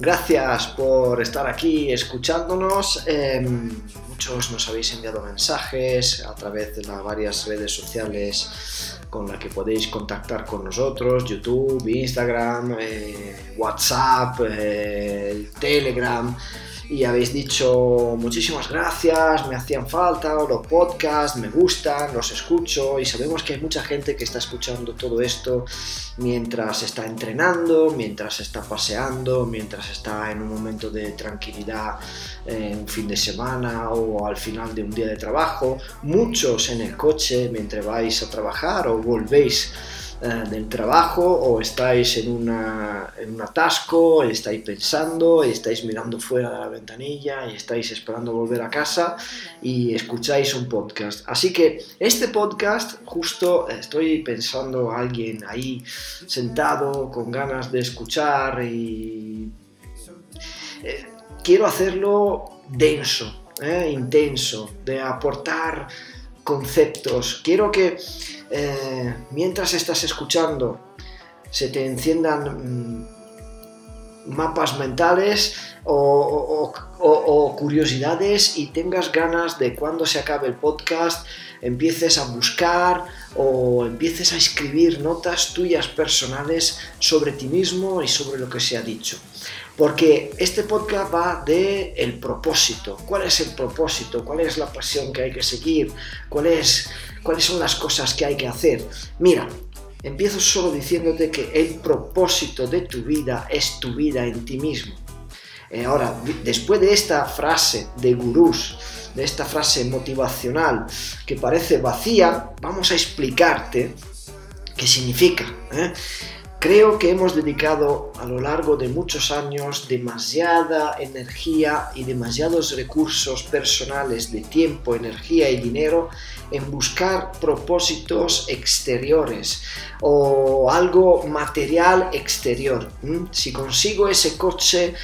Gracias por estar aquí escuchándonos. Em, muchos nos habéis enviado mensajes a través de las varias redes sociales con las que podéis contactar con nosotros, YouTube, Instagram, eh, WhatsApp, eh, Telegram y habéis dicho muchísimas gracias, me hacían falta, los podcasts me gustan, los escucho y sabemos que hay mucha gente que está escuchando todo esto mientras está entrenando, mientras está paseando, mientras está en un momento de tranquilidad en eh, un fin de semana o al final de un día de trabajo, muchos en el coche mientras vais a trabajar o volvéis eh, del trabajo o estáis en, una, en un atasco, estáis pensando, estáis mirando fuera de la ventanilla y estáis esperando volver a casa y escucháis un podcast. Así que este podcast justo estoy pensando a alguien ahí sentado con ganas de escuchar y eh, quiero hacerlo denso, eh, intenso, de aportar conceptos. Quiero que eh, mientras estás escuchando se te enciendan mm, mapas mentales o, curiosidades y tengas ganas de cuando se acabe el podcast empieces a buscar o empieces a escribir notas tuyas personales sobre ti mismo y sobre lo que se ha dicho. Porque este podcast va de el propósito. ¿Cuál es el propósito? ¿Cuál es la pasión que hay que seguir? ¿Cuál es, ¿Cuáles son las cosas que hay que hacer? Mira, empiezo solo diciéndote que el propósito de tu vida es tu vida en ti mismo. Eh, ahora, después de esta frase de gurús, de esta frase motivacional que parece vacía, vamos a explicarte qué significa. ¿eh? Creo que hemos dedicado a lo largo de muchos años demasiada energía y demasiados recursos personales de tiempo, energía y dinero en buscar propósitos exteriores o algo material exterior. Si consigo ese coche,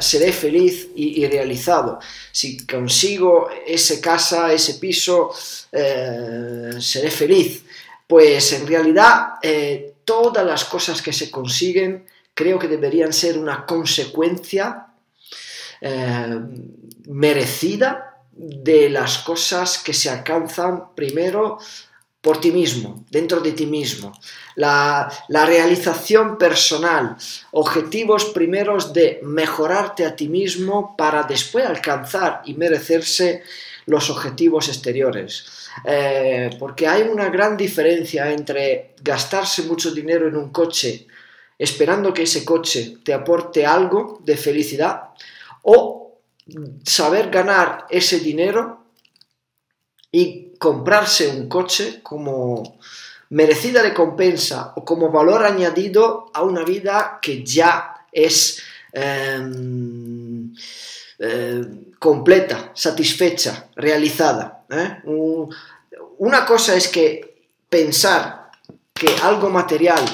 seré feliz y, realizado. Si consigo esa casa, ese piso, eh, seré feliz. Pues en realidad... Eh, todas las cosas que se consiguen creo que deberían ser una consecuencia eh, merecida de las cosas que se alcanzan primero por ti mismo, dentro de ti mismo. La, la, realización personal, objetivos primeros de mejorarte a ti mismo para después alcanzar y merecerse los objetivos exteriores. Eh, porque hay una gran diferencia entre gastarse mucho dinero en un coche esperando que ese coche te aporte algo de felicidad o saber ganar ese dinero y comprarse un coche como merecida recompensa o como valor añadido a una vida que ya es em, eh, completa, satisfecha, realizada. ¿eh? Una cosa es que pensar que algo material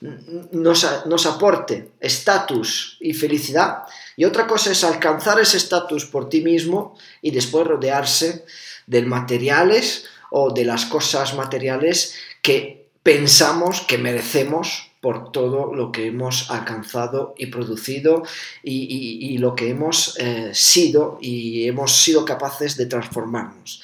nos, aporte estatus y felicidad, y otra cosa es alcanzar ese estatus por ti mismo y después rodearse de materiales o de las cosas materiales que pensamos que merecemos por todo lo que hemos alcanzado y producido y, lo que hemos eh, sido y hemos sido capaces de transformarnos.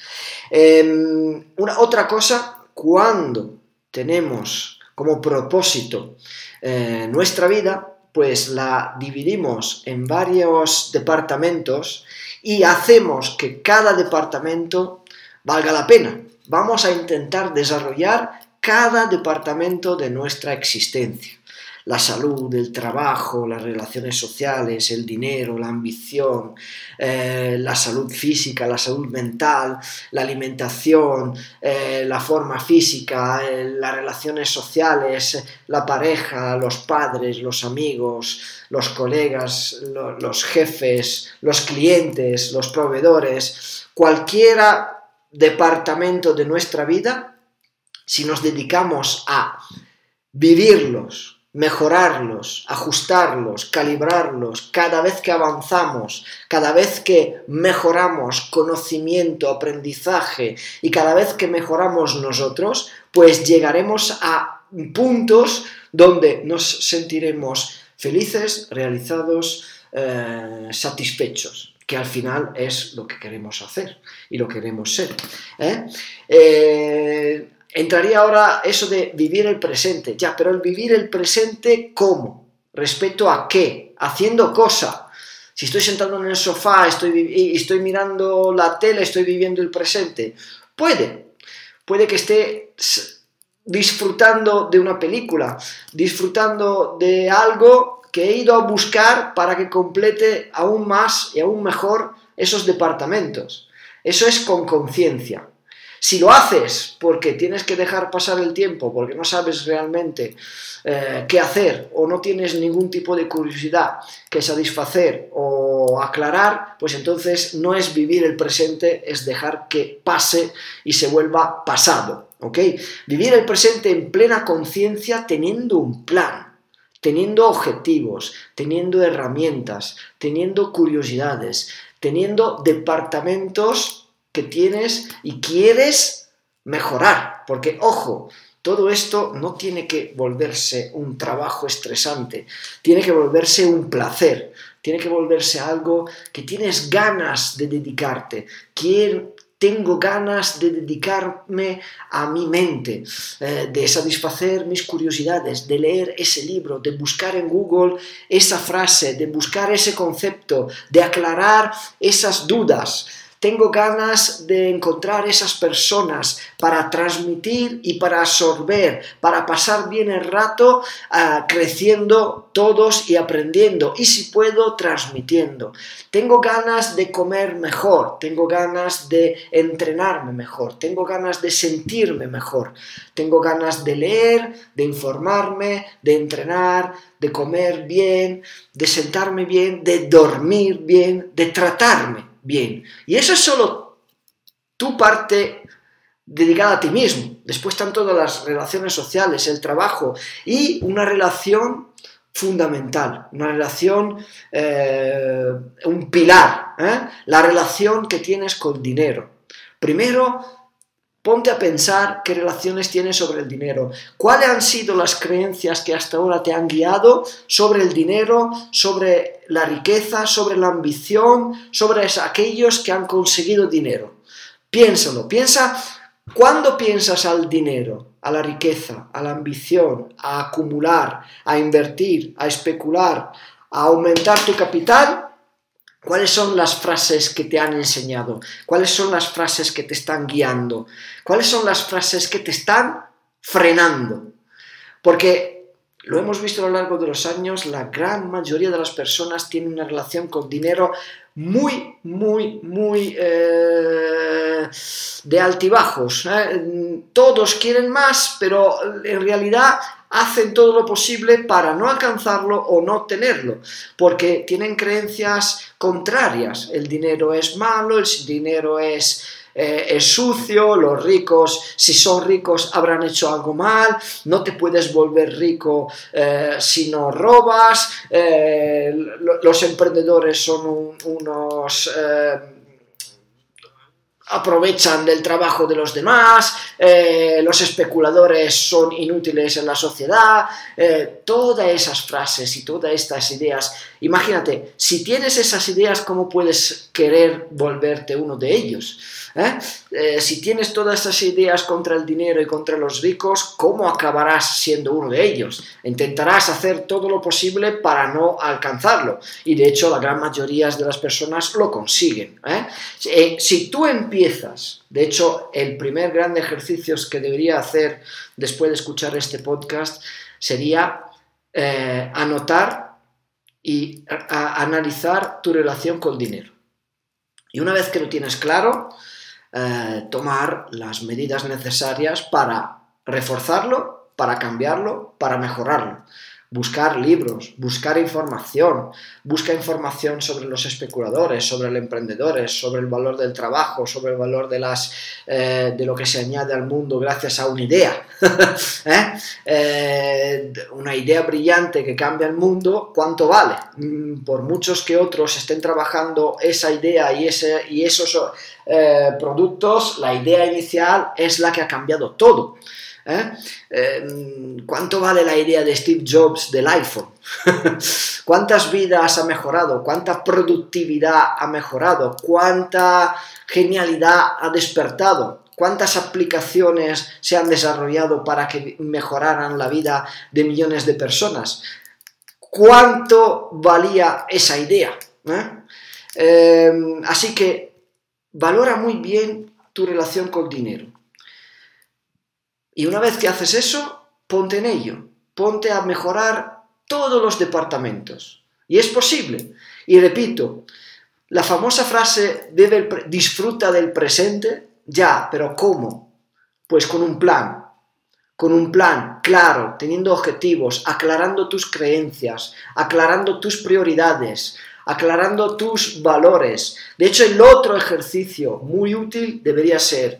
Em, una, otra cosa, cuando tenemos como propósito eh, nuestra vida, pues la dividimos en varios departamentos y hacemos que cada departamento valga la pena. Vamos a intentar desarrollar cada departamento de nuestra existencia. La salud, el trabajo, las relaciones sociales, el dinero, la ambición, eh, la salud física, la salud mental, la alimentación, eh, la forma física, eh, las relaciones sociales, la pareja, los padres, los amigos, los colegas, los jefes, los clientes, los proveedores, cualquiera departamento de nuestra vida si nos dedicamos a vivirlos, mejorarlos, ajustarlos, calibrarlos, cada vez que avanzamos, cada vez que mejoramos conocimiento, aprendizaje y cada vez que mejoramos nosotros, pues llegaremos a puntos donde nos sentiremos felices, realizados, eh, satisfechos, que al final es lo que queremos hacer y lo que queremos ser. ¿eh? Eh, entraría ahora eso de vivir el presente, ya, pero el vivir el presente, ¿cómo? ¿Respecto a qué? Haciendo cosa. Si estoy sentado en el sofá estoy, estoy mirando la tele, estoy viviendo el presente. Puede, puede que esté disfrutando de una película, disfrutando de algo que he ido a buscar para que complete aún más y aún mejor esos departamentos. Eso es con conciencia. Si lo haces porque tienes que dejar pasar el tiempo, porque no sabes realmente eh, qué hacer o no tienes ningún tipo de curiosidad que satisfacer o aclarar, pues entonces no es vivir el presente, es dejar que pase y se vuelva pasado. ¿ok? Vivir el presente en plena conciencia teniendo un plan, teniendo objetivos, teniendo herramientas, teniendo curiosidades, teniendo departamentos que tienes y quieres mejorar. Porque, ojo, todo esto no tiene que volverse un trabajo estresante, tiene que volverse un placer, tiene que volverse algo que tienes ganas de dedicarte, tengo ganas de dedicarme a mi mente, eh, de satisfacer mis curiosidades, de leer ese libro, de buscar en Google esa frase, de buscar ese concepto, de aclarar esas dudas. Tengo ganas de encontrar esas personas para transmitir y para absorber, para pasar bien el rato ah, creciendo todos y aprendiendo y si puedo transmitiendo. Tengo ganas de comer mejor, tengo ganas de entrenarme mejor, tengo ganas de sentirme mejor, tengo ganas de leer, de informarme, de entrenar, de comer bien, de sentarme bien, de dormir bien, de tratarme bien. Y eso es solo tu parte dedicada a ti mismo. Después están todas las relaciones sociales, el trabajo y una relación fundamental, una relación, eh, un pilar, ¿eh? la relación que tienes con dinero. Primero, Ponte a pensar qué relaciones tienes sobre el dinero. ¿Cuáles han sido las creencias que hasta ahora te han guiado sobre el dinero, sobre la riqueza, sobre la ambición, sobre aquellos que han conseguido dinero? Piénsalo, piensa cuando piensas al dinero, a la riqueza, a la ambición, a acumular, a invertir, a especular, a aumentar tu capital, ¿Cuáles son las frases que te han enseñado? ¿Cuáles son las frases que te están guiando? ¿Cuáles son las frases que te están frenando? Porque lo hemos visto a lo largo de los años, la gran mayoría de las personas tienen una relación con dinero muy, muy, muy eh, de altibajos. ¿eh? Todos quieren más, pero en realidad hacen todo lo posible para no alcanzarlo o no tenerlo, porque tienen creencias contrarias. El dinero es malo, el dinero es, eh, es sucio, los ricos, si son ricos, habrán hecho algo mal, no te puedes volver rico eh, si no robas, eh, los emprendedores son unos aprovechan del trabajo de los demás, eh, los especuladores son inútiles en la sociedad, eh, todas esas frases y todas estas ideas. Imagínate, si tienes esas ideas, ¿cómo puedes querer volverte uno de ellos? ¿Eh? si tienes todas esas ideas contra el dinero y contra los ricos, ¿cómo acabarás siendo uno de ellos? Intentarás hacer todo lo posible para no alcanzarlo. Y de hecho, la gran mayoría de las personas lo consiguen. si tú empiezas, de hecho, el primer gran ejercicio que debería hacer después de escuchar este podcast sería eh, anotar y analizar tu relación con el dinero. Y una vez que lo tienes claro, eh, tomar las medidas necesarias para reforzarlo, para cambiarlo, para mejorarlo buscar libros, buscar información, busca información sobre los especuladores, sobre los emprendedores, sobre el valor del trabajo, sobre el valor de, las, eh, de lo que se añade al mundo gracias a una idea. ¿Eh? Eh, una idea brillante que cambia el mundo, ¿cuánto vale? Mm, por muchos que otros estén trabajando esa idea y, ese, y esos productos, la idea inicial es la que ha cambiado todo. ¿Eh? Em, ¿Cuánto vale la idea de Steve Jobs del iPhone? ¿Cuántas vidas ha mejorado? ¿Cuánta productividad ha mejorado? ¿Cuánta genialidad ha despertado? ¿Cuántas aplicaciones se han desarrollado para que mejoraran la vida de millones de personas? ¿Cuánto valía esa idea? ¿Eh? Em, así que valora muy bien tu relación con dinero. Y una vez que haces eso, ponte en ello, ponte a mejorar todos los departamentos. Y es posible. Y repito, la famosa frase disfruta del presente, ya, pero ¿cómo? Pues con un plan, con un plan claro, teniendo objetivos, aclarando tus creencias, aclarando tus prioridades, aclarando tus valores. De hecho, el otro ejercicio muy útil debería ser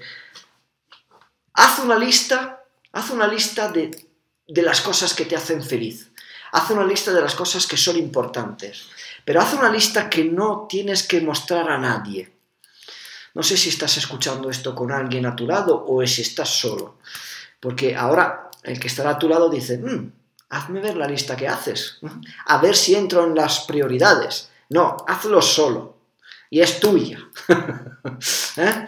Haz una lista, haz una lista de, las cosas que te hacen feliz. Haz una lista de las cosas que son importantes. Pero haz una lista que no tienes que mostrar a nadie. No sé si estás escuchando esto con alguien a tu lado o si estás solo. Porque ahora el que estará a tu lado dice, mm, hazme ver la lista que haces. A ver si entro en las prioridades. No, hazlo solo. Y es tuya. ¿Eh?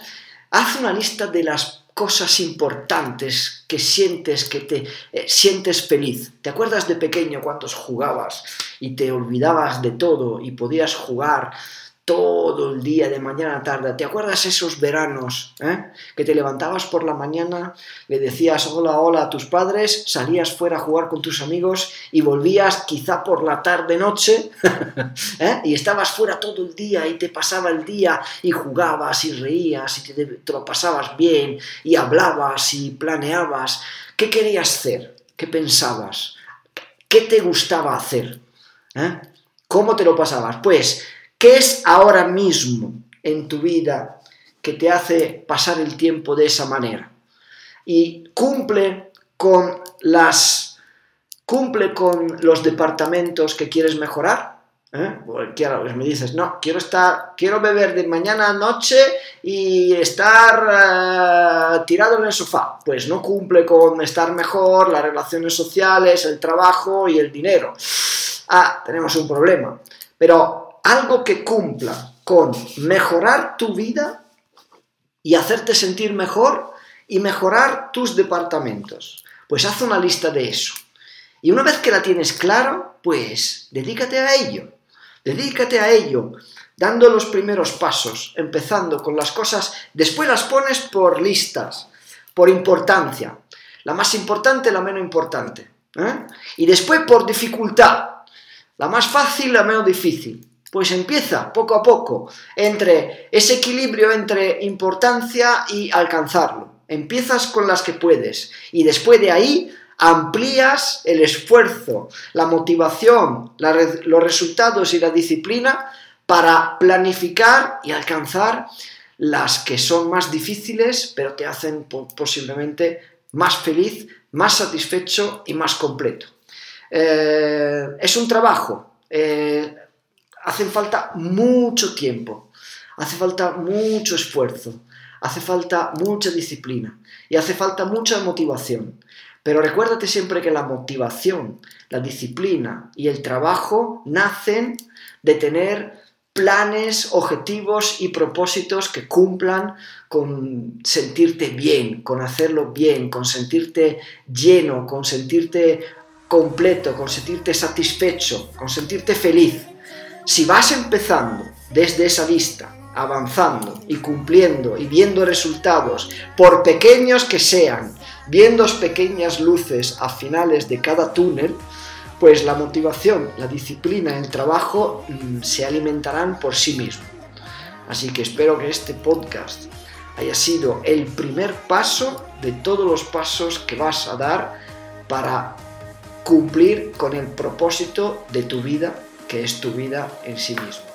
Haz una lista de las cosas importantes que sientes que te eh, sientes feliz. ¿Te acuerdas de pequeño cuando jugabas y te olvidabas de todo y podías jugar todo el día, de mañana a tarde. ¿Te acuerdas esos veranos eh? que te levantabas por la mañana, le decías hola, hola a tus padres, salías fuera a jugar con tus amigos y volvías quizá por la tarde, noche, ¿eh? y estabas fuera todo el día y te pasaba el día y jugabas y reías y te, lo pasabas bien y hablabas y planeabas? ¿Qué querías hacer? ¿Qué pensabas? ¿Qué te gustaba hacer? ¿Eh? ¿Cómo te lo pasabas? Pues ¿Qué es ahora mismo en tu vida que te hace pasar el tiempo de esa manera? Y cumple con las cumple con los departamentos que quieres mejorar. ¿Eh? Pues me dices, no, quiero estar, quiero beber de mañana a noche y estar eh, tirado en el sofá. Pues no cumple con estar mejor, las relaciones sociales, el trabajo y el dinero. Ah, tenemos un problema. Pero algo que cumpla con mejorar tu vida y hacerte sentir mejor y mejorar tus departamentos. Pues haz una lista de eso. Y una vez que la tienes claro, pues dedícate a ello. Dedícate a ello, dando los primeros pasos, empezando con las cosas, después las pones por listas, por importancia. La más importante, la menos importante. ¿eh? Y después por dificultad. La más fácil, la menos difícil. Pues empieza poco a poco entre ese equilibrio entre importancia y alcanzarlo. Empiezas con las que puedes y después de ahí amplías el esfuerzo, la motivación, los resultados y la disciplina para planificar y alcanzar las que son más difíciles, pero te hacen posiblemente más feliz, más satisfecho y más completo. Eh, es un trabajo. Eh, hace falta mucho tiempo, hace falta mucho esfuerzo, hace falta mucha disciplina y hace falta mucha motivación. Pero recuérdate siempre que la motivación, la disciplina y el trabajo nacen de tener planes, objetivos y propósitos que cumplan con sentirte bien, con hacerlo bien, con sentirte lleno, con sentirte completo, con sentirte satisfecho, con sentirte feliz. Si vas empezando desde esa vista, avanzando y cumpliendo y viendo resultados, por pequeños que sean, viendo pequeñas luces a finales de cada túnel, pues la motivación, la disciplina, el trabajo mm, se alimentarán por sí mismos. Así que espero que este podcast haya sido el primer paso de todos los pasos que vas a dar para cumplir con el propósito de tu vida que es tu vida en sí mismo.